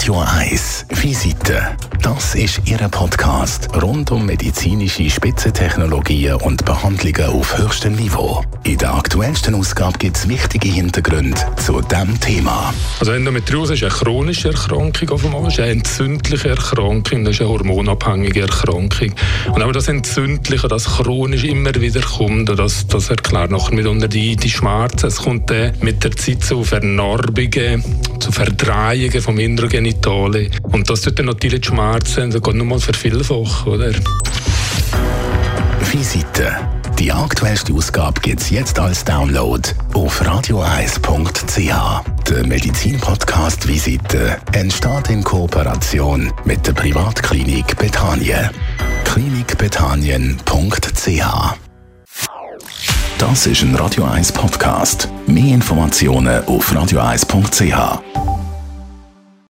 Radio 1 Visite. Das ist Ihr Podcast rund um medizinische Spitzentechnologien und Behandlungen auf höchstem Niveau. In der aktuellsten Ausgabe gibt es wichtige Hintergründe zu diesem Thema. Also Endometriose ist eine chronische Erkrankung, offenbar. ist eine entzündliche Erkrankung, das ist eine hormonabhängige Erkrankung. Und auch das Entzündliche, das chronisch immer wieder kommt, das, das erklärt noch mitunter die, die Schmerzen. Es kommt äh, mit der Zeit zu Vernarbungen, zu Verdrehungen vom Introgenitale. Und das tut dann natürlich die Schmerzen, das geht nochmal vervielfachen, oder? Visite. Die aktuellste Ausgabe gibt es jetzt als Download auf radioeis.ch. Der Medizin-Podcast Visite entsteht in Kooperation mit der Privatklinik Betanien. klinikbetanien.ch Das ist ein Radio 1 Podcast. Mehr Informationen auf radioeis.ch.